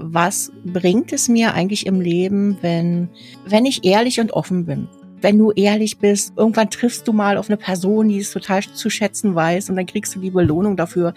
was bringt es mir eigentlich im Leben, wenn, wenn ich ehrlich und offen bin? wenn du ehrlich bist, irgendwann triffst du mal auf eine Person, die es total zu schätzen weiß und dann kriegst du die Belohnung dafür.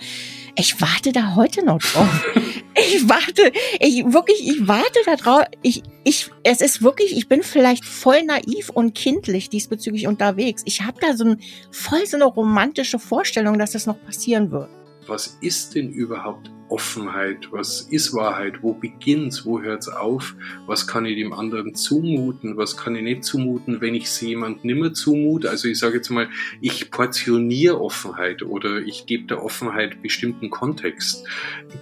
Ich warte da heute noch drauf. ich warte, ich wirklich, ich warte da drauf. Ich, ich, es ist wirklich, ich bin vielleicht voll naiv und kindlich diesbezüglich unterwegs. Ich habe da so ein, voll so eine romantische Vorstellung, dass das noch passieren wird. Was ist denn überhaupt Offenheit? Was ist Wahrheit? Wo beginnt's? Wo hört's auf? Was kann ich dem anderen zumuten? Was kann ich nicht zumuten, wenn ich es jemand nimmer zumute? Also ich sage jetzt mal, ich portioniere Offenheit oder ich gebe der Offenheit bestimmten Kontext.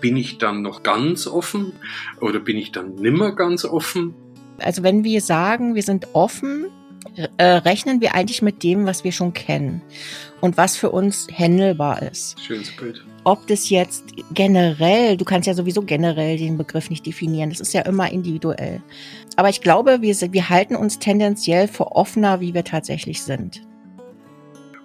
Bin ich dann noch ganz offen oder bin ich dann nimmer ganz offen? Also wenn wir sagen, wir sind offen, äh, rechnen wir eigentlich mit dem, was wir schon kennen und was für uns händelbar ist. Schönes Bild. Ob das jetzt generell, du kannst ja sowieso generell den Begriff nicht definieren, das ist ja immer individuell. Aber ich glaube, wir, wir halten uns tendenziell für offener, wie wir tatsächlich sind.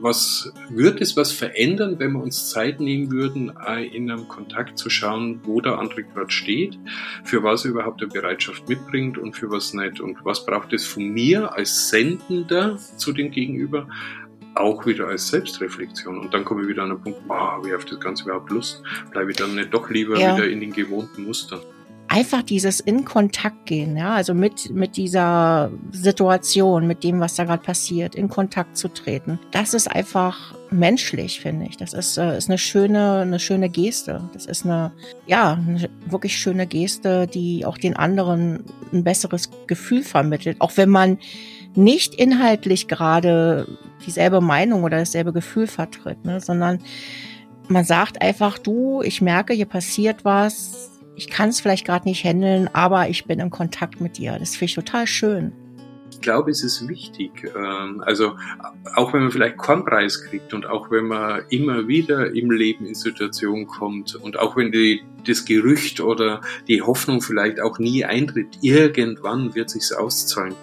Was würde es was verändern, wenn wir uns Zeit nehmen würden, äh, in einem Kontakt zu schauen, wo der andere gerade steht, für was er überhaupt eine Bereitschaft mitbringt und für was nicht? Und was braucht es von mir als Sendender zu dem Gegenüber? Auch wieder als Selbstreflexion. Und dann komme ich wieder an den Punkt, habe ich auf das Ganze überhaupt Lust? Bleibe ich dann nicht doch lieber ja. wieder in den gewohnten Mustern? einfach dieses in Kontakt gehen, ja, also mit, mit dieser Situation, mit dem, was da gerade passiert, in Kontakt zu treten. Das ist einfach menschlich, finde ich. Das ist, äh, ist eine schöne, eine schöne Geste. Das ist eine, ja, eine wirklich schöne Geste, die auch den anderen ein besseres Gefühl vermittelt. Auch wenn man nicht inhaltlich gerade dieselbe Meinung oder dasselbe Gefühl vertritt, ne, sondern man sagt einfach, du, ich merke, hier passiert was, ich kann es vielleicht gerade nicht handeln, aber ich bin in Kontakt mit dir. Das finde ich total schön. Ich glaube, es ist wichtig. Ähm, also auch wenn man vielleicht keinen Preis kriegt und auch wenn man immer wieder im Leben in Situationen kommt und auch wenn die, das Gerücht oder die Hoffnung vielleicht auch nie eintritt, irgendwann wird sich's auszahlen.